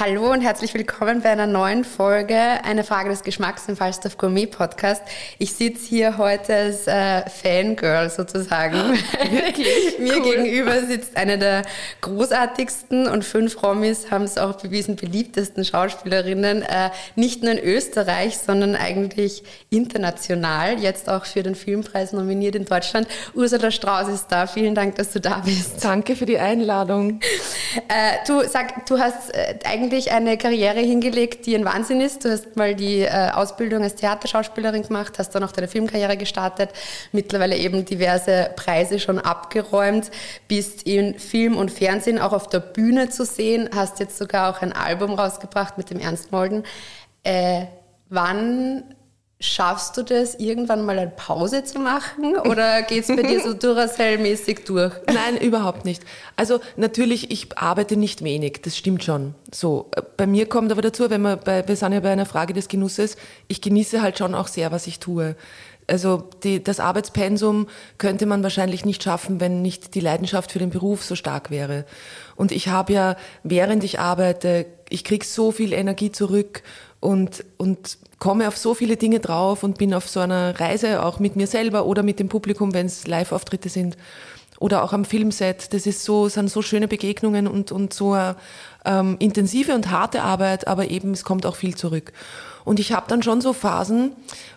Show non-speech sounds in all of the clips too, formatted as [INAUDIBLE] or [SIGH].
Hallo und herzlich willkommen bei einer neuen Folge Eine Frage des Geschmacks im Falstaff Gourmet Podcast. Ich sitze hier heute als äh, Fangirl sozusagen. Wirklich? [LAUGHS] Mir cool. gegenüber sitzt eine der großartigsten und fünf Romis haben es auch bewiesen, beliebtesten Schauspielerinnen, äh, nicht nur in Österreich, sondern eigentlich international, jetzt auch für den Filmpreis nominiert in Deutschland. Ursula Strauß ist da. Vielen Dank, dass du da bist. Danke für die Einladung. Äh, du sag, du hast äh, eigentlich eigentlich eine Karriere hingelegt, die ein Wahnsinn ist. Du hast mal die äh, Ausbildung als Theaterschauspielerin gemacht, hast dann auch deine Filmkarriere gestartet, mittlerweile eben diverse Preise schon abgeräumt, bist in Film und Fernsehen auch auf der Bühne zu sehen, hast jetzt sogar auch ein Album rausgebracht mit dem Ernst Molden. Äh, wann Schaffst du das, irgendwann mal eine Pause zu machen oder geht es bei dir so [LAUGHS] Duracell-mäßig durch? Nein, überhaupt nicht. Also natürlich, ich arbeite nicht wenig, das stimmt schon. So, bei mir kommt aber dazu, wenn wir bei, wir sind ja bei einer Frage des Genusses, ich genieße halt schon auch sehr, was ich tue. Also die, das Arbeitspensum könnte man wahrscheinlich nicht schaffen, wenn nicht die Leidenschaft für den Beruf so stark wäre. Und ich habe ja, während ich arbeite, ich krieg so viel Energie zurück und, und komme auf so viele Dinge drauf und bin auf so einer Reise auch mit mir selber oder mit dem Publikum, wenn es Live-Auftritte sind oder auch am Filmset. Das ist so, sind so schöne Begegnungen und, und so eine, ähm, intensive und harte Arbeit, aber eben es kommt auch viel zurück. Und ich habe dann schon so Phasen,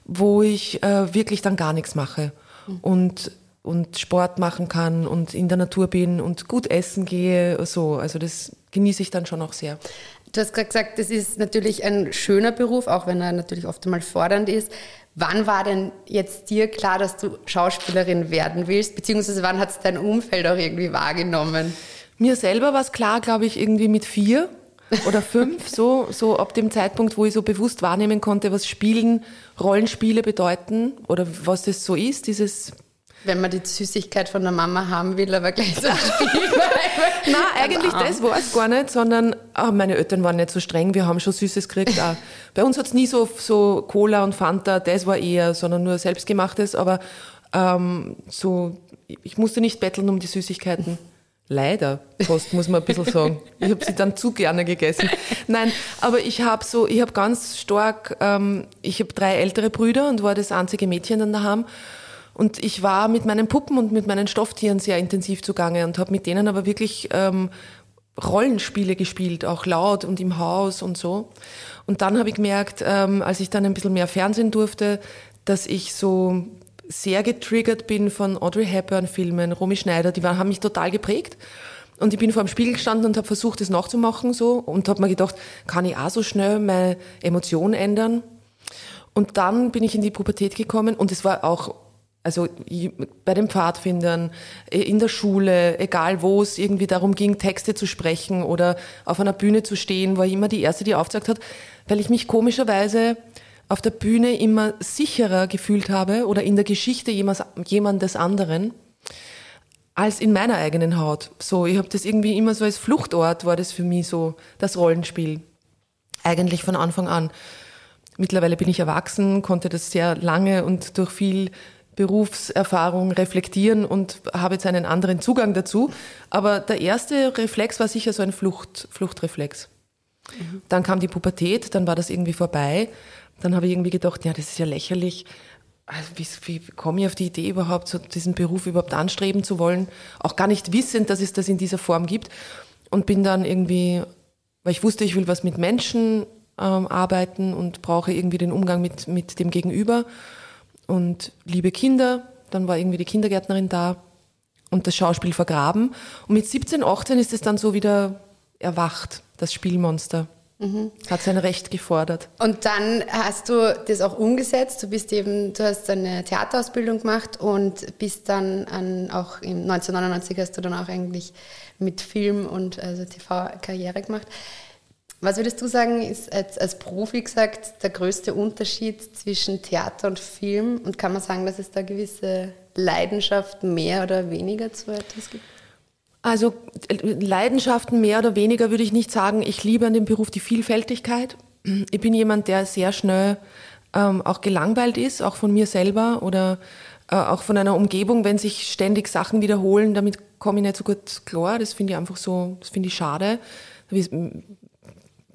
wo ich äh, wirklich dann gar nichts mache mhm. und und Sport machen kann und in der Natur bin und gut essen gehe, so. Also das genieße ich dann schon auch sehr. Du hast gerade gesagt, das ist natürlich ein schöner Beruf, auch wenn er natürlich oft einmal fordernd ist. Wann war denn jetzt dir klar, dass du Schauspielerin werden willst? Beziehungsweise wann hat es dein Umfeld auch irgendwie wahrgenommen? Mir selber war es klar, glaube ich, irgendwie mit vier oder fünf, [LAUGHS] so, so ab dem Zeitpunkt, wo ich so bewusst wahrnehmen konnte, was Spielen, Rollenspiele bedeuten oder was das so ist, dieses wenn man die Süßigkeit von der Mama haben will, aber gleich so. [LAUGHS] Nein, eigentlich das war es gar nicht, sondern oh, meine Eltern waren nicht so streng, wir haben schon Süßes gekriegt. Auch. [LAUGHS] Bei uns hat es nie so, so Cola und Fanta, das war eher, sondern nur selbstgemachtes, aber ähm, so, ich musste nicht betteln um die Süßigkeiten. Leider, fast muss man ein bisschen sagen. Ich habe sie dann zu gerne gegessen. Nein, aber ich habe so, ich habe ganz stark, ähm, ich habe drei ältere Brüder und war das einzige Mädchen dann daheim. Und ich war mit meinen Puppen und mit meinen Stofftieren sehr intensiv zugange und habe mit denen aber wirklich ähm, Rollenspiele gespielt, auch laut und im Haus und so. Und dann habe ich gemerkt, ähm, als ich dann ein bisschen mehr Fernsehen durfte, dass ich so sehr getriggert bin von Audrey Hepburn-Filmen, Romy Schneider, die waren, haben mich total geprägt. Und ich bin vor dem Spiegel gestanden und habe versucht, das nachzumachen so und habe mir gedacht, kann ich auch so schnell meine Emotionen ändern? Und dann bin ich in die Pubertät gekommen und es war auch also bei den Pfadfindern, in der Schule, egal wo es irgendwie darum ging, Texte zu sprechen oder auf einer Bühne zu stehen, war ich immer die Erste, die aufgezeigt hat, weil ich mich komischerweise auf der Bühne immer sicherer gefühlt habe oder in der Geschichte jemandes anderen als in meiner eigenen Haut. So, ich habe das irgendwie immer so als Fluchtort war das für mich so das Rollenspiel. Eigentlich von Anfang an. Mittlerweile bin ich erwachsen, konnte das sehr lange und durch viel Berufserfahrung reflektieren und habe jetzt einen anderen Zugang dazu. Aber der erste Reflex war sicher so ein Flucht, Fluchtreflex. Mhm. Dann kam die Pubertät, dann war das irgendwie vorbei. Dann habe ich irgendwie gedacht, ja, das ist ja lächerlich. also wie, wie komme ich auf die Idee überhaupt, so diesen Beruf überhaupt anstreben zu wollen, auch gar nicht wissend, dass es das in dieser Form gibt. Und bin dann irgendwie, weil ich wusste, ich will was mit Menschen ähm, arbeiten und brauche irgendwie den Umgang mit, mit dem Gegenüber und liebe Kinder. Dann war irgendwie die Kindergärtnerin da und das Schauspiel vergraben. Und mit 17, 18 ist es dann so wieder erwacht, das Spielmonster. Mhm. Hat sein Recht gefordert. Und dann hast du das auch umgesetzt. Du bist eben, du hast eine Theaterausbildung gemacht und bist dann an, auch im 1999 hast du dann auch eigentlich mit Film und also TV Karriere gemacht. Was würdest du sagen, ist als, als Profi gesagt der größte Unterschied zwischen Theater und Film? Und kann man sagen, dass es da gewisse Leidenschaften mehr oder weniger zu etwas gibt? Also Leidenschaften mehr oder weniger würde ich nicht sagen. Ich liebe an dem Beruf die Vielfältigkeit. Ich bin jemand, der sehr schnell ähm, auch gelangweilt ist, auch von mir selber oder äh, auch von einer Umgebung, wenn sich ständig Sachen wiederholen. Damit komme ich nicht so gut klar. Das finde ich einfach so, das finde ich schade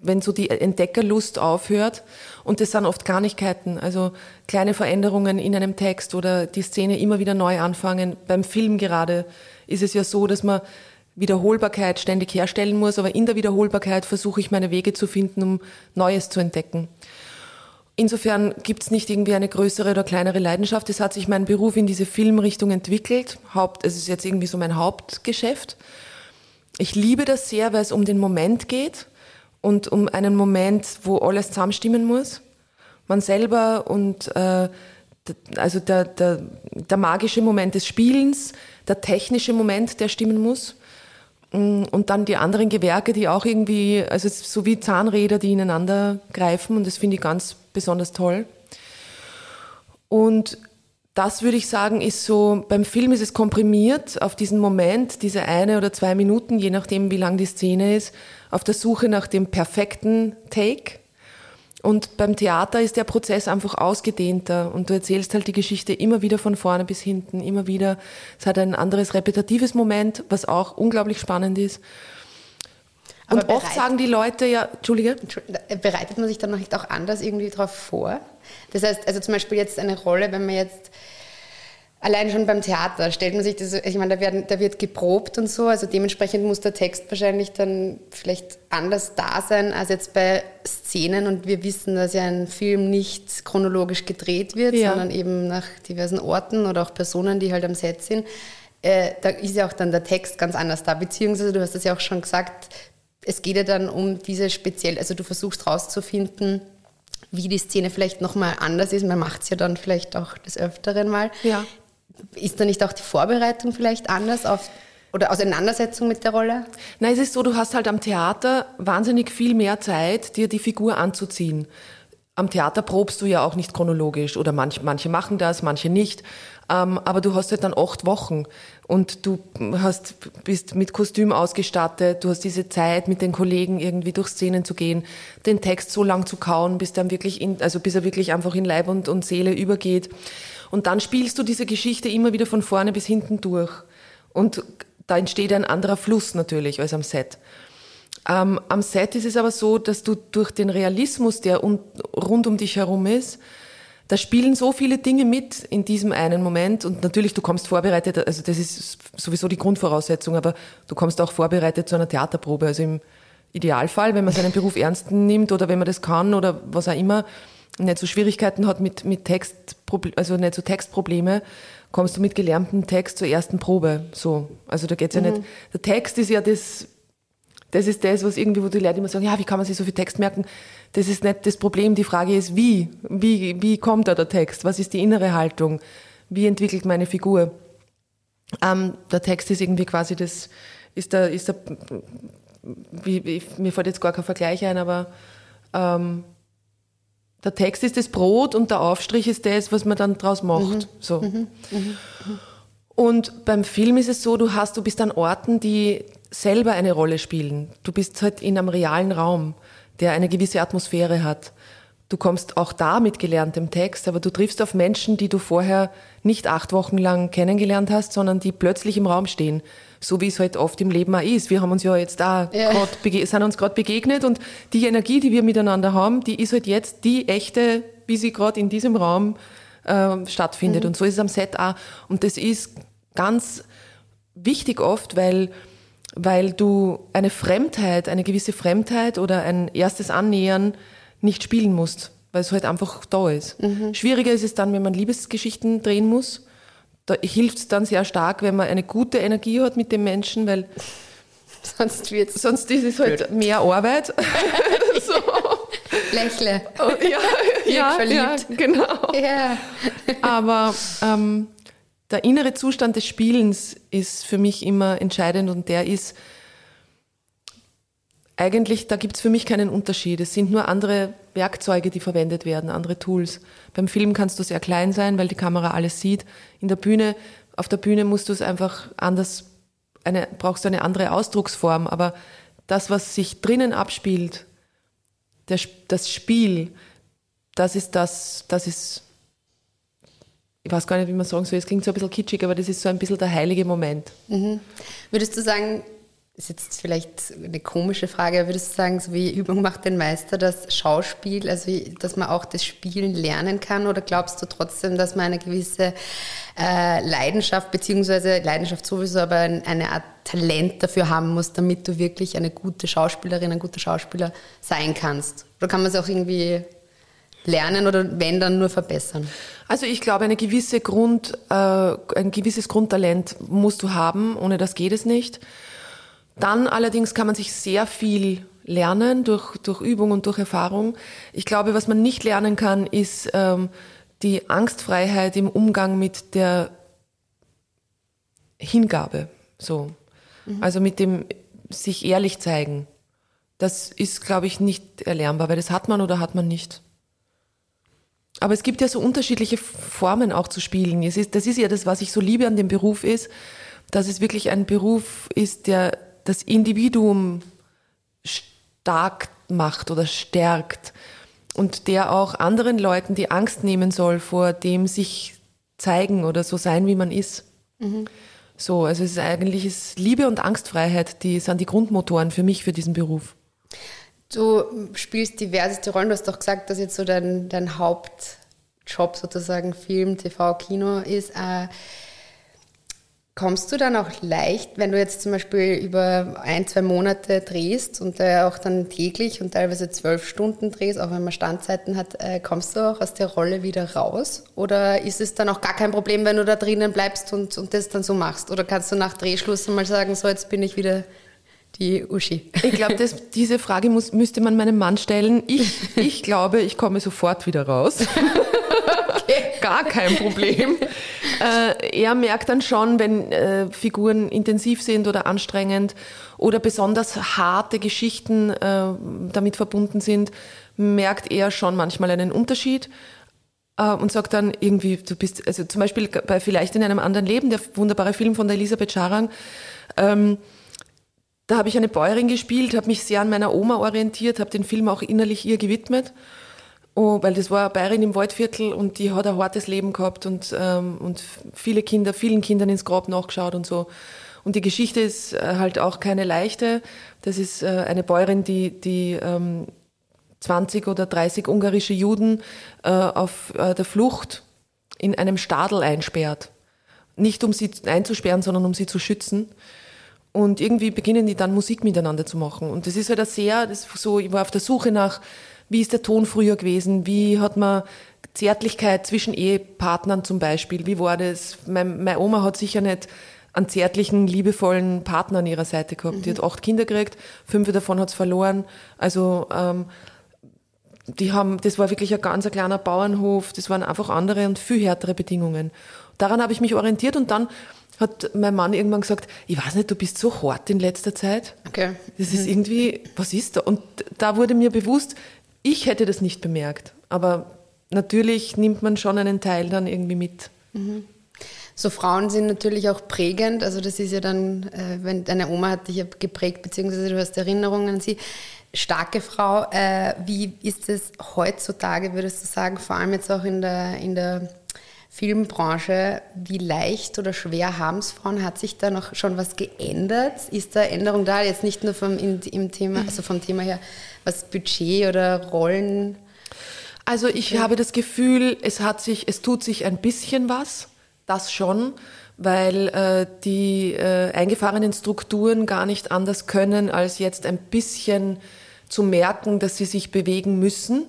wenn so die Entdeckerlust aufhört. Und das sind oft Kleinigkeiten, also kleine Veränderungen in einem Text oder die Szene immer wieder neu anfangen. Beim Film gerade ist es ja so, dass man Wiederholbarkeit ständig herstellen muss, aber in der Wiederholbarkeit versuche ich meine Wege zu finden, um Neues zu entdecken. Insofern gibt es nicht irgendwie eine größere oder kleinere Leidenschaft. Es hat sich mein Beruf in diese Filmrichtung entwickelt. Haupt, es ist jetzt irgendwie so mein Hauptgeschäft. Ich liebe das sehr, weil es um den Moment geht und um einen Moment, wo alles zusammenstimmen muss. Man selber und äh, also der, der, der magische Moment des Spielens, der technische Moment, der stimmen muss. Mm, und dann die anderen Gewerke, die auch irgendwie, also so wie Zahnräder, die ineinander greifen. Und das finde ich ganz besonders toll. Und das würde ich sagen, ist so, beim Film ist es komprimiert auf diesen Moment, diese eine oder zwei Minuten, je nachdem, wie lang die Szene ist, auf der Suche nach dem perfekten Take. Und beim Theater ist der Prozess einfach ausgedehnter und du erzählst halt die Geschichte immer wieder von vorne bis hinten, immer wieder. Es hat ein anderes repetitives Moment, was auch unglaublich spannend ist. Und oft sagen die Leute ja, Entschuldige. Bereitet man sich dann noch nicht auch anders irgendwie darauf vor? Das heißt, also zum Beispiel jetzt eine Rolle, wenn man jetzt allein schon beim Theater stellt man sich das, ich meine, da, werden, da wird geprobt und so, also dementsprechend muss der Text wahrscheinlich dann vielleicht anders da sein als jetzt bei Szenen und wir wissen, dass ja ein Film nicht chronologisch gedreht wird, ja. sondern eben nach diversen Orten oder auch Personen, die halt am Set sind. Äh, da ist ja auch dann der Text ganz anders da, beziehungsweise du hast das ja auch schon gesagt, es geht ja dann um diese speziell, also du versuchst rauszufinden, wie die Szene vielleicht nochmal anders ist. Man macht es ja dann vielleicht auch des Öfteren mal. Ja. Ist da nicht auch die Vorbereitung vielleicht anders auf oder Auseinandersetzung mit der Rolle? Nein, es ist so, du hast halt am Theater wahnsinnig viel mehr Zeit, dir die Figur anzuziehen. Am Theater probst du ja auch nicht chronologisch oder manch, manche machen das, manche nicht. Ähm, aber du hast halt dann acht Wochen und du hast, bist mit Kostüm ausgestattet, du hast diese Zeit, mit den Kollegen irgendwie durch Szenen zu gehen, den Text so lang zu kauen, bis dann wirklich in, also bis er wirklich einfach in Leib und, und Seele übergeht. Und dann spielst du diese Geschichte immer wieder von vorne bis hinten durch. Und da entsteht ein anderer Fluss natürlich als am Set. Ähm, am Set ist es aber so, dass du durch den Realismus, der un rund um dich herum ist, da spielen so viele Dinge mit in diesem einen Moment und natürlich, du kommst vorbereitet, also das ist sowieso die Grundvoraussetzung, aber du kommst auch vorbereitet zu einer Theaterprobe. Also im Idealfall, wenn man seinen Beruf ernst nimmt oder wenn man das kann oder was auch immer, nicht so Schwierigkeiten hat mit, mit Text, also nicht so Textprobleme, kommst du mit gelerntem Text zur ersten Probe. So. Also da geht's ja mhm. nicht. Der Text ist ja das, das ist das, was irgendwie, wo die Leute immer sagen, ja, wie kann man sich so viel Text merken? Das ist nicht das Problem. Die Frage ist, wie? Wie, wie kommt da der Text? Was ist die innere Haltung? Wie entwickelt meine Figur? Ähm, der Text ist irgendwie quasi das, ist der, ist der, wie, wie, mir fällt jetzt gar kein Vergleich ein, aber ähm, der Text ist das Brot und der Aufstrich ist das, was man dann draus macht. Mhm. So. Mhm. Mhm. Und beim Film ist es so, du hast, du bist an Orten, die selber eine Rolle spielen. Du bist halt in einem realen Raum, der eine gewisse Atmosphäre hat. Du kommst auch da mit gelerntem Text, aber du triffst auf Menschen, die du vorher nicht acht Wochen lang kennengelernt hast, sondern die plötzlich im Raum stehen. So wie es halt oft im Leben auch ist. Wir haben uns ja jetzt da ja. sind uns gerade begegnet und die Energie, die wir miteinander haben, die ist halt jetzt die echte, wie sie gerade in diesem Raum äh, stattfindet. Mhm. Und so ist es am Set auch. Und das ist ganz wichtig oft, weil, weil du eine Fremdheit, eine gewisse Fremdheit oder ein erstes Annähern nicht spielen musst, weil es halt einfach da ist. Mhm. Schwieriger ist es dann, wenn man Liebesgeschichten drehen muss. Da hilft es dann sehr stark, wenn man eine gute Energie hat mit dem Menschen, weil [LAUGHS] sonst, wird's sonst ist es halt blöd. mehr Arbeit. [LAUGHS] so. Lächle. Oh, ja, ja, ja, genau. Ja. Aber ähm, der innere Zustand des Spielens ist für mich immer entscheidend und der ist eigentlich, da gibt es für mich keinen Unterschied. Es sind nur andere Werkzeuge, die verwendet werden, andere Tools. Beim Film kannst du sehr klein sein, weil die Kamera alles sieht. In der Bühne, auf der Bühne musst du es einfach anders, eine, brauchst du eine andere Ausdrucksform. Aber das, was sich drinnen abspielt, der, das Spiel, das ist das, das ist ich weiß gar nicht, wie man sagen soll, es klingt so ein bisschen kitschig, aber das ist so ein bisschen der heilige Moment. Mhm. Würdest du sagen, ist jetzt vielleicht eine komische Frage, würdest du sagen, so wie Übung macht den Meister das Schauspiel, also wie, dass man auch das Spielen lernen kann oder glaubst du trotzdem, dass man eine gewisse äh, Leidenschaft, beziehungsweise Leidenschaft sowieso, aber eine Art Talent dafür haben muss, damit du wirklich eine gute Schauspielerin, ein guter Schauspieler sein kannst? Oder kann man es auch irgendwie lernen oder wenn dann nur verbessern? Also ich glaube, eine gewisse Grund, äh, ein gewisses Grundtalent musst du haben, ohne das geht es nicht. Dann allerdings kann man sich sehr viel lernen durch, durch Übung und durch Erfahrung. Ich glaube, was man nicht lernen kann, ist ähm, die Angstfreiheit im Umgang mit der Hingabe. So. Mhm. Also mit dem sich ehrlich zeigen. Das ist, glaube ich, nicht erlernbar, weil das hat man oder hat man nicht. Aber es gibt ja so unterschiedliche Formen auch zu spielen. Es ist, das ist ja das, was ich so liebe an dem Beruf ist, dass es wirklich ein Beruf ist, der das Individuum stark macht oder stärkt und der auch anderen Leuten die Angst nehmen soll vor dem sich zeigen oder so sein, wie man ist. Mhm. So, also es ist eigentlich ist Liebe und Angstfreiheit, die sind die Grundmotoren für mich für diesen Beruf. Du spielst diverseste Rollen. Du hast doch gesagt, dass jetzt so dein, dein Hauptjob sozusagen Film, TV, Kino ist. Äh, kommst du dann auch leicht, wenn du jetzt zum Beispiel über ein, zwei Monate drehst und äh, auch dann täglich und teilweise zwölf Stunden drehst, auch wenn man Standzeiten hat, äh, kommst du auch aus der Rolle wieder raus? Oder ist es dann auch gar kein Problem, wenn du da drinnen bleibst und, und das dann so machst? Oder kannst du nach Drehschluss mal sagen, so jetzt bin ich wieder die Uschi? Ich glaube, diese Frage muss, müsste man meinem Mann stellen. Ich, ich glaube, ich komme sofort wieder raus. [LAUGHS] okay. Gar kein Problem. Äh, er merkt dann schon, wenn äh, Figuren intensiv sind oder anstrengend oder besonders harte Geschichten äh, damit verbunden sind, merkt er schon manchmal einen Unterschied äh, und sagt dann irgendwie, du bist, also zum Beispiel bei Vielleicht in einem anderen Leben, der wunderbare Film von der Elisabeth Scharang, ähm, da habe ich eine Bäuerin gespielt, habe mich sehr an meiner Oma orientiert, habe den Film auch innerlich ihr gewidmet. Oh, weil das war eine Bäuerin im Waldviertel und die hat ein hartes Leben gehabt und, ähm, und viele Kinder, vielen Kindern ins Grab nachgeschaut und so. Und die Geschichte ist äh, halt auch keine leichte. Das ist äh, eine Bäuerin, die, die ähm, 20 oder 30 ungarische Juden äh, auf der Flucht in einem Stadel einsperrt. Nicht um sie einzusperren, sondern um sie zu schützen. Und irgendwie beginnen die dann Musik miteinander zu machen. Und das ist halt sehr, das so, ich war auf der Suche nach, wie ist der Ton früher gewesen? Wie hat man Zärtlichkeit zwischen Ehepartnern zum Beispiel? Wie war das? Mein, meine Oma hat sicher nicht einen zärtlichen, liebevollen Partner an ihrer Seite gehabt. Mhm. Die hat acht Kinder gekriegt, fünf davon hat es verloren. Also ähm, die haben, das war wirklich ein ganz ein kleiner Bauernhof, das waren einfach andere und viel härtere Bedingungen. Daran habe ich mich orientiert und dann hat mein Mann irgendwann gesagt, ich weiß nicht, du bist so hart in letzter Zeit. Okay. Das ist mhm. irgendwie, was ist da? Und da wurde mir bewusst, ich hätte das nicht bemerkt. Aber natürlich nimmt man schon einen Teil dann irgendwie mit. Mhm. So Frauen sind natürlich auch prägend. Also das ist ja dann, äh, wenn deine Oma hat dich ja geprägt, beziehungsweise du hast Erinnerungen an sie. Starke Frau. Äh, wie ist es heutzutage, würdest du sagen, vor allem jetzt auch in der, in der Filmbranche, wie leicht oder schwer haben es Frauen? Hat sich da noch schon was geändert? Ist da Änderung da? Jetzt nicht nur vom, in, im Thema, also vom Thema her, was Budget oder Rollen? Also ich habe das Gefühl, es hat sich, es tut sich ein bisschen was, das schon, weil äh, die äh, eingefahrenen Strukturen gar nicht anders können, als jetzt ein bisschen zu merken, dass sie sich bewegen müssen,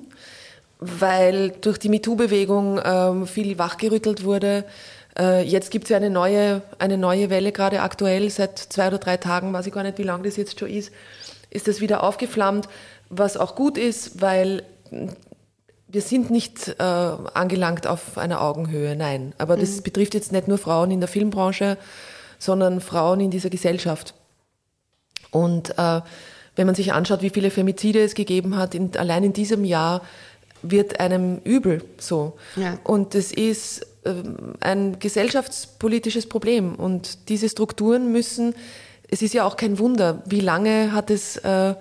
weil durch die MeToo-Bewegung ähm, viel wachgerüttelt wurde. Äh, jetzt gibt es ja eine neue, eine neue Welle, gerade aktuell, seit zwei oder drei Tagen, weiß ich gar nicht, wie lange das jetzt schon ist, ist das wieder aufgeflammt, was auch gut ist, weil wir sind nicht äh, angelangt auf einer Augenhöhe, nein. Aber das mhm. betrifft jetzt nicht nur Frauen in der Filmbranche, sondern Frauen in dieser Gesellschaft. Und äh, wenn man sich anschaut, wie viele Femizide es gegeben hat, in, allein in diesem Jahr wird einem übel so. Ja. Und es ist äh, ein gesellschaftspolitisches Problem. Und diese Strukturen müssen, es ist ja auch kein Wunder, wie lange hat es, äh,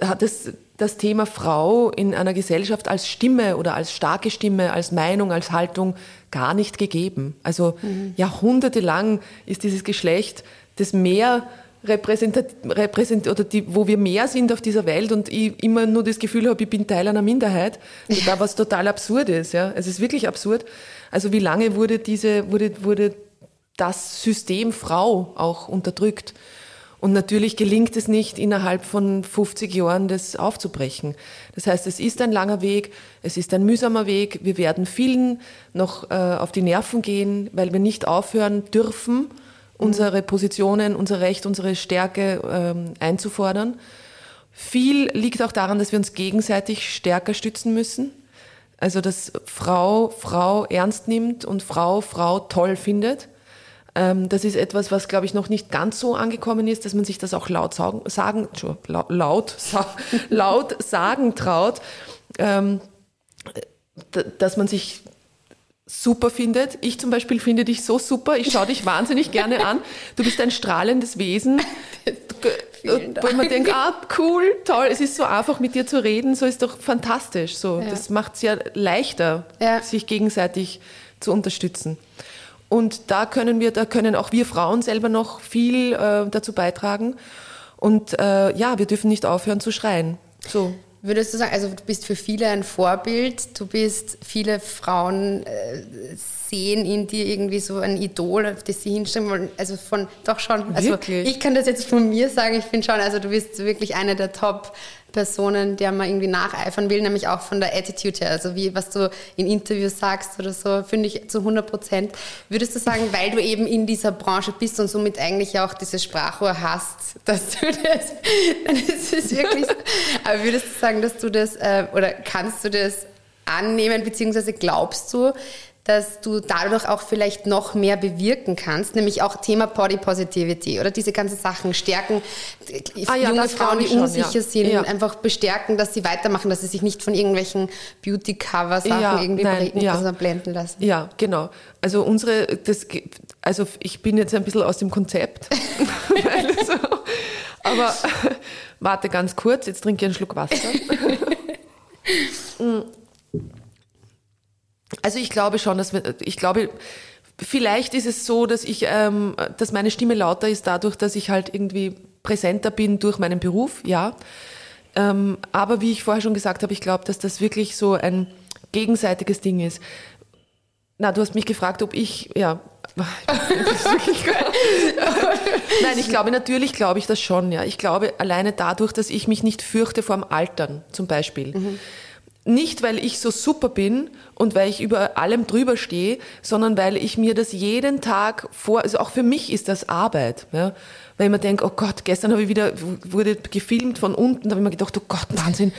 hat es das Thema Frau in einer Gesellschaft als Stimme oder als starke Stimme, als Meinung, als Haltung gar nicht gegeben. Also mhm. jahrhundertelang ist dieses Geschlecht das mehr repräsentat, repräsent, oder die, wo wir mehr sind auf dieser Welt und ich immer nur das Gefühl habe, ich bin Teil einer Minderheit, da was total absurd ist. Ja? Es ist wirklich absurd. Also wie lange wurde diese, wurde, wurde das System Frau auch unterdrückt? Und natürlich gelingt es nicht, innerhalb von 50 Jahren das aufzubrechen. Das heißt, es ist ein langer Weg, es ist ein mühsamer Weg. Wir werden vielen noch äh, auf die Nerven gehen, weil wir nicht aufhören dürfen, unsere Positionen, unser Recht, unsere Stärke ähm, einzufordern. Viel liegt auch daran, dass wir uns gegenseitig stärker stützen müssen. Also, dass Frau Frau ernst nimmt und Frau Frau toll findet. Ähm, das ist etwas, was, glaube ich, noch nicht ganz so angekommen ist, dass man sich das auch laut sagen, sagen laut, [LAUGHS] laut sagen traut, ähm, dass man sich super findet. Ich zum Beispiel finde dich so super. Ich schaue dich wahnsinnig gerne an. Du bist ein strahlendes Wesen. [LAUGHS] Wo man denkt, ah, cool, toll, es ist so einfach mit dir zu reden, so ist doch fantastisch. So, ja. Das macht es ja leichter, ja. sich gegenseitig zu unterstützen. Und da können wir, da können auch wir Frauen selber noch viel äh, dazu beitragen. Und äh, ja, wir dürfen nicht aufhören zu schreien. So. Würdest du sagen, also du bist für viele ein Vorbild, du bist, viele Frauen äh, sehen in dir irgendwie so ein Idol, auf das sie hinstellen wollen, also von, doch schon, also wirklich? ich kann das jetzt von mir sagen, ich finde schon, also du bist wirklich eine der Top Personen, der man irgendwie nacheifern will, nämlich auch von der Attitude her. Also wie, was du in Interviews sagst oder so, finde ich zu 100 Prozent. Würdest du sagen, weil du eben in dieser Branche bist und somit eigentlich auch dieses Sprachrohr hast, dass du das, [LAUGHS] dann ist es wirklich so. Aber würdest du sagen, dass du das, äh, oder kannst du das annehmen, beziehungsweise glaubst du, dass du dadurch auch vielleicht noch mehr bewirken kannst, nämlich auch Thema Body Positivity oder diese ganzen Sachen stärken, ah, ja, junge Frauen, die unsicher ja. sind, ja. einfach bestärken, dass sie weitermachen, dass sie sich nicht von irgendwelchen Beauty-Cover-Sachen irgendwie nein, also blenden lassen. Ja, genau. Also unsere, das, also ich bin jetzt ein bisschen aus dem Konzept, [LAUGHS] so, aber [LAUGHS] warte ganz kurz, jetzt trinke ich einen Schluck Wasser. [LAUGHS] Also ich glaube schon, dass wir, ich glaube, vielleicht ist es so, dass ich, ähm, dass meine Stimme lauter ist dadurch, dass ich halt irgendwie präsenter bin durch meinen Beruf, ja. Ähm, aber wie ich vorher schon gesagt habe, ich glaube, dass das wirklich so ein gegenseitiges Ding ist. Na, du hast mich gefragt, ob ich, ja. [LAUGHS] Nein, ich glaube, natürlich glaube ich das schon, ja. Ich glaube alleine dadurch, dass ich mich nicht fürchte vor dem Altern, zum Beispiel. Mhm nicht, weil ich so super bin und weil ich über allem drüber stehe, sondern weil ich mir das jeden Tag vor, also auch für mich ist das Arbeit, ja. Weil ich mir denke, oh Gott, gestern habe ich wieder, wurde gefilmt von unten, da habe ich mir gedacht, oh Gott, [LAUGHS] Wahnsinn,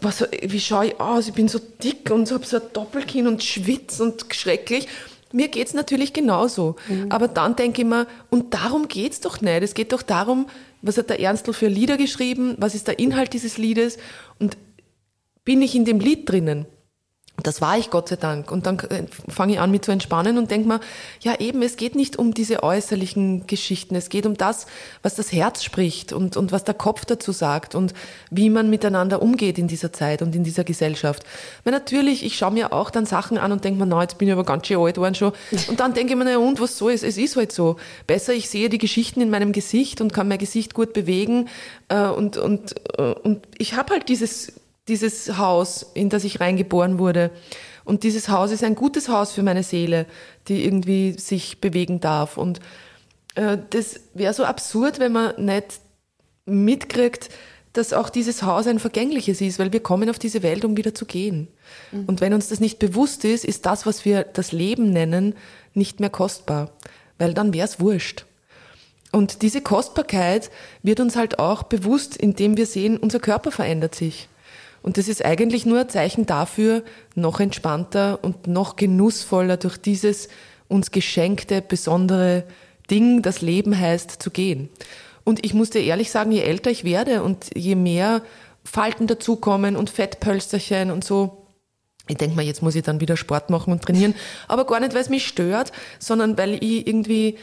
was, wie schaue ich aus? Ich bin so dick und so, habe so ein Doppelkinn und schwitz und schrecklich. Mir geht's natürlich genauso. Mhm. Aber dann denke ich mir, und darum geht's doch nicht. Es geht doch darum, was hat der Ernstl für Lieder geschrieben, was ist der Inhalt dieses Liedes und bin ich in dem Lied drinnen. Das war ich Gott sei Dank. Und dann äh, fange ich an, mich zu entspannen und denke mir, ja eben, es geht nicht um diese äußerlichen Geschichten. Es geht um das, was das Herz spricht und, und was der Kopf dazu sagt und wie man miteinander umgeht in dieser Zeit und in dieser Gesellschaft. Weil natürlich, ich schaue mir auch dann Sachen an und denke mir, na, jetzt bin ich aber ganz schön alt geworden schon. Und dann denke ich mir, na und, was soll es? Es ist halt so. Besser, ich sehe die Geschichten in meinem Gesicht und kann mein Gesicht gut bewegen. Äh, und, und, äh, und ich habe halt dieses dieses Haus, in das ich reingeboren wurde. Und dieses Haus ist ein gutes Haus für meine Seele, die irgendwie sich bewegen darf. Und äh, das wäre so absurd, wenn man nicht mitkriegt, dass auch dieses Haus ein vergängliches ist, weil wir kommen auf diese Welt, um wieder zu gehen. Mhm. Und wenn uns das nicht bewusst ist, ist das, was wir das Leben nennen, nicht mehr kostbar, weil dann wäre es wurscht. Und diese Kostbarkeit wird uns halt auch bewusst, indem wir sehen, unser Körper verändert sich. Und das ist eigentlich nur ein Zeichen dafür, noch entspannter und noch genussvoller durch dieses uns geschenkte, besondere Ding, das Leben heißt, zu gehen. Und ich muss dir ehrlich sagen, je älter ich werde und je mehr Falten dazukommen und Fettpölsterchen und so, ich denke mal, jetzt muss ich dann wieder Sport machen und trainieren, [LAUGHS] aber gar nicht, weil es mich stört, sondern weil ich irgendwie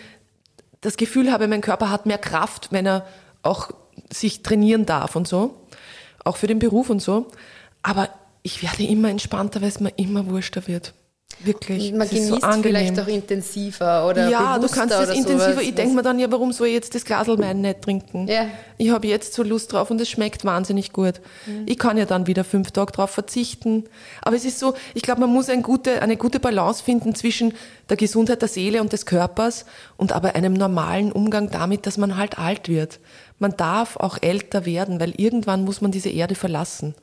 das Gefühl habe, mein Körper hat mehr Kraft, wenn er auch sich trainieren darf und so, auch für den Beruf und so. Aber ich werde immer entspannter, weil es mir immer wurschter wird. Wirklich. Man genießt so vielleicht auch intensiver oder Ja, du kannst es intensiver. Sowas. Ich denke mir dann, ja, warum soll ich jetzt das Glas Wein nicht trinken? Ja. Ich habe jetzt so Lust drauf und es schmeckt wahnsinnig gut. Mhm. Ich kann ja dann wieder fünf Tage drauf verzichten. Aber es ist so, ich glaube, man muss eine gute, eine gute Balance finden zwischen der Gesundheit der Seele und des Körpers und aber einem normalen Umgang damit, dass man halt alt wird. Man darf auch älter werden, weil irgendwann muss man diese Erde verlassen.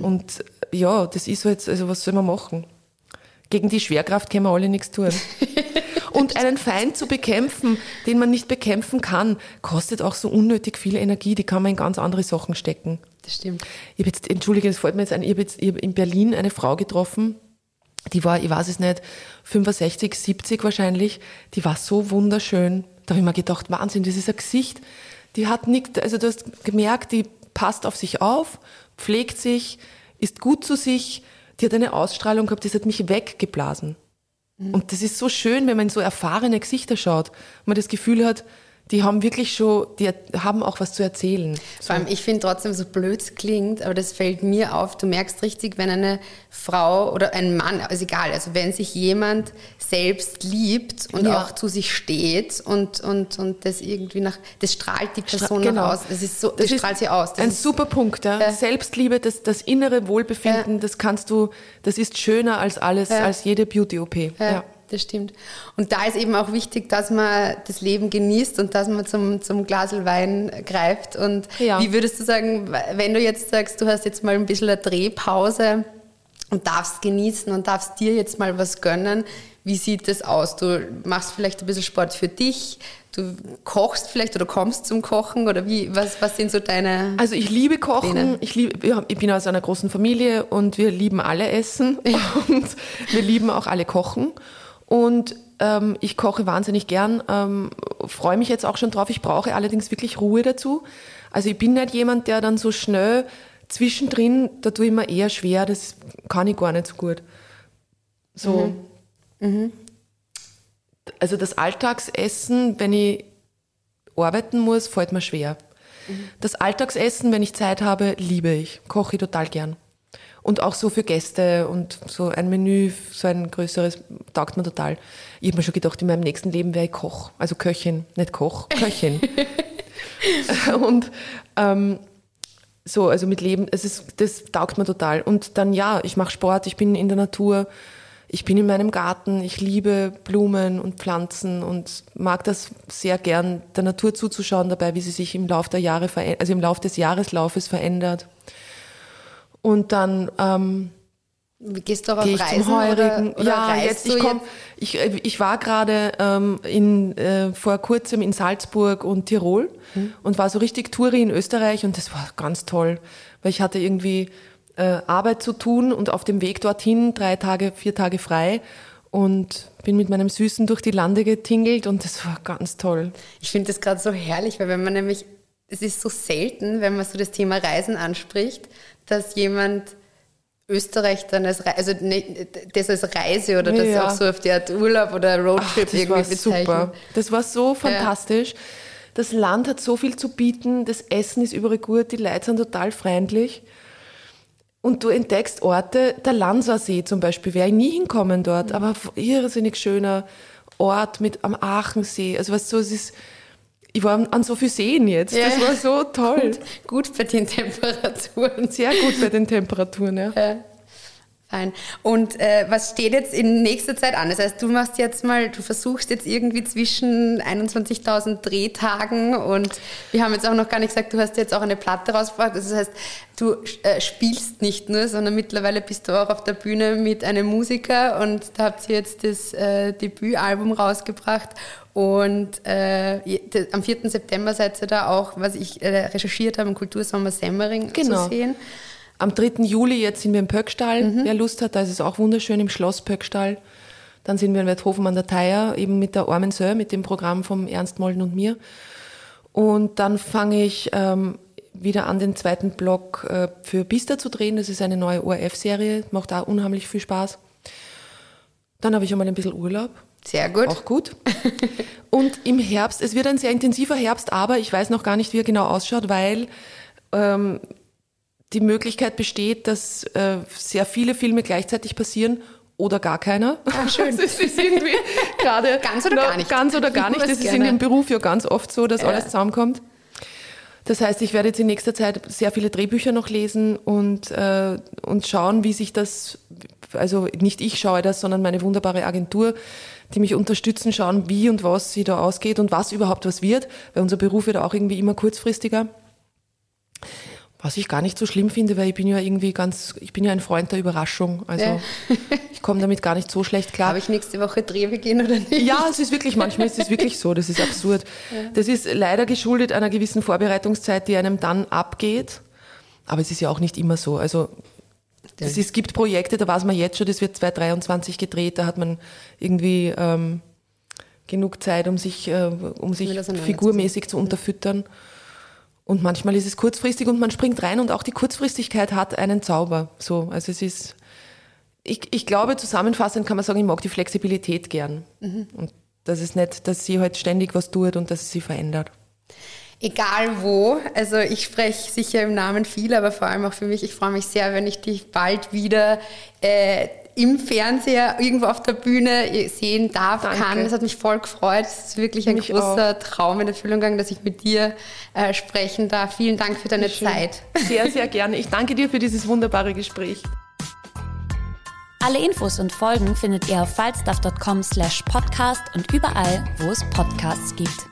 Und ja, das ist so jetzt, also was soll man machen? Gegen die Schwerkraft können wir alle nichts tun. [LAUGHS] Und einen Feind zu bekämpfen, den man nicht bekämpfen kann, kostet auch so unnötig viel Energie. Die kann man in ganz andere Sachen stecken. Das stimmt. Ich habe jetzt, entschuldige, das fällt mir jetzt ein, ich habe jetzt ich hab in Berlin eine Frau getroffen, die war, ich weiß es nicht, 65, 70 wahrscheinlich, die war so wunderschön. Da habe ich mir gedacht, Wahnsinn, das ist ein Gesicht. Die hat nichts, also du hast gemerkt, die passt auf sich auf, pflegt sich, ist gut zu sich, die hat eine Ausstrahlung gehabt, das hat mich weggeblasen. Mhm. Und das ist so schön, wenn man in so erfahrene Gesichter schaut, man das Gefühl hat, die haben wirklich schon, die haben auch was zu erzählen. Vor allem, ich finde trotzdem so blöd es klingt, aber das fällt mir auf. Du merkst richtig, wenn eine Frau oder ein Mann, also egal, also wenn sich jemand selbst liebt und ja. auch zu sich steht und, und, und das irgendwie nach, das strahlt die Person genau. aus. Das ist so, das, das strahlt sie aus. Das ein super Punkt, ja. Äh, Selbstliebe, das, das innere Wohlbefinden, äh, das kannst du, das ist schöner als alles, äh, als jede Beauty-OP. ja das stimmt. Und da ist eben auch wichtig, dass man das Leben genießt und dass man zum, zum Glasel Wein greift. Und ja. wie würdest du sagen, wenn du jetzt sagst, du hast jetzt mal ein bisschen eine Drehpause und darfst genießen und darfst dir jetzt mal was gönnen, wie sieht das aus? Du machst vielleicht ein bisschen Sport für dich, du kochst vielleicht oder kommst zum Kochen oder wie, was, was sind so deine. Also ich liebe Kochen, Pläne? ich, liebe, ich bin aus einer großen Familie und wir lieben alle Essen [LAUGHS] und wir lieben auch alle Kochen. Und ähm, ich koche wahnsinnig gern, ähm, freue mich jetzt auch schon drauf. Ich brauche allerdings wirklich Ruhe dazu. Also ich bin nicht jemand, der dann so schnell zwischendrin, da tue ich mir eher schwer, das kann ich gar nicht so gut. So. Mhm. Mhm. Also das Alltagsessen, wenn ich arbeiten muss, fällt mir schwer. Mhm. Das Alltagsessen, wenn ich Zeit habe, liebe ich. Koche ich total gern. Und auch so für Gäste und so ein Menü, so ein größeres, taugt mir total. Ich habe mir schon gedacht, in meinem nächsten Leben wäre ich Koch. Also Köchin, nicht Koch, Köchin. [LAUGHS] [LAUGHS] und ähm, so, also mit Leben, es ist, das taugt mir total. Und dann ja, ich mache Sport, ich bin in der Natur, ich bin in meinem Garten, ich liebe Blumen und Pflanzen und mag das sehr gern, der Natur zuzuschauen dabei, wie sie sich im Laufe der Jahre, also im Laufe des Jahreslaufes verändert. Und dann ähm, Gehst du auch auf geh Reisen zum Heurigen. Oder, oder ja, jetzt ich komm, ich, ich war gerade ähm, in äh, vor kurzem in Salzburg und Tirol hm. und war so richtig Touri in Österreich und das war ganz toll, weil ich hatte irgendwie äh, Arbeit zu tun und auf dem Weg dorthin drei Tage, vier Tage frei und bin mit meinem Süßen durch die Lande getingelt und das war ganz toll. Ich finde das gerade so herrlich, weil wenn man nämlich, es ist so selten, wenn man so das Thema Reisen anspricht, dass jemand Österreich dann als Reise, also das als Reise oder das ja. auch so auf die Art Urlaub oder Roadtrip Ach, irgendwie bezeichnet. Super. Das war so fantastisch. Ja. Das Land hat so viel zu bieten, das Essen ist überall gut, die Leute sind total freundlich. Und du entdeckst Orte, der Lansersee zum Beispiel, wäre ich nie hinkommen dort, mhm. aber irrsinnig schöner Ort mit am Aachensee. Also was so, es ist, Ich war an so viel Seen jetzt. Ja. Das war so toll. Gut, gut bei den Temperaturen. Sehr gut bei den Temperaturen, ja. Ja. Fein. Und äh, was steht jetzt in nächster Zeit an? Das heißt, du machst jetzt mal, du versuchst jetzt irgendwie zwischen 21.000 Drehtagen und wir haben jetzt auch noch gar nicht gesagt, du hast jetzt auch eine Platte rausgebracht. Das heißt, du äh, spielst nicht nur, sondern mittlerweile bist du auch auf der Bühne mit einem Musiker und da habt ihr jetzt das äh, Debütalbum rausgebracht und äh, am 4. September seid ihr da auch, was ich äh, recherchiert habe, im Kultursommer Semmering Genau. zu sehen. Am 3. Juli jetzt sind wir im Pöckstall. Wer Lust hat, da ist es auch wunderschön im Schloss Pöckstall. Dann sind wir in Werthofen an der Theier, eben mit der Armen Sör, mit dem Programm vom Ernst Molden und mir. Und dann fange ich ähm, wieder an, den zweiten Block äh, für Bista zu drehen. Das ist eine neue ORF-Serie, macht auch unheimlich viel Spaß. Dann habe ich einmal ein bisschen Urlaub. Sehr gut. Auch gut. Und im Herbst, es wird ein sehr intensiver Herbst, aber ich weiß noch gar nicht, wie er genau ausschaut, weil ähm, die Möglichkeit besteht, dass äh, sehr viele Filme gleichzeitig passieren oder gar keiner. Ah, schön. [LAUGHS] Es ist irgendwie gerade [LAUGHS] Ganz oder gar nicht. Ganz oder gar Ich nicht. Das ist in dem Beruf ja ganz oft so, dass Ja. alles zusammenkommt. Das heißt, ich werde jetzt in nächster Zeit sehr viele Drehbücher noch lesen und, äh, und schauen, wie sich das, also nicht ich schaue das, sondern meine wunderbare Agentur, die mich unterstützen, schauen, wie und was sie da ausgeht und was überhaupt was wird, weil unser Beruf wird auch irgendwie immer kurzfristiger. Was ich gar nicht so schlimm finde, weil ich bin ja irgendwie ganz, ich bin ja ein Freund der Überraschung. Also Ja. [LAUGHS] ich komme damit gar nicht so schlecht klar. Habe ich nächste Woche Drehbeginn oder nicht? Ja, es ist wirklich, manchmal ist es wirklich so, das ist absurd. Das ist leider geschuldet einer gewissen Vorbereitungszeit, die einem dann abgeht. Aber es ist ja auch nicht immer so. Also es, ist, es gibt Projekte, da weiß man jetzt schon, das wird 2023 gedreht, da hat man irgendwie ähm, genug Zeit, um sich, äh, um sich figurmäßig zu unterfüttern. Und manchmal ist es kurzfristig und man springt rein und auch die Kurzfristigkeit hat einen Zauber. So, also es ist, ich, ich glaube, zusammenfassend kann man sagen, ich mag die Flexibilität gern. Und das ist nicht, dass sie halt ständig was tut und dass sie verändert. Egal wo, also ich spreche sicher im Namen vieler, aber vor allem auch für mich, ich freue mich sehr, wenn ich dich bald wieder äh, im Fernseher irgendwo auf der Bühne sehen darf, Danke. kann. Das hat mich voll gefreut. Es ist wirklich ein Mich großer Traum in Erfüllung gegangen, dass ich mit dir äh, sprechen darf. Vielen Dank für deine Zeit. Sehr, sehr gerne. Ich danke dir für dieses wunderbare Gespräch. Alle Infos und Folgen findet ihr auf falstaff.com slash podcast und überall, wo es Podcasts gibt.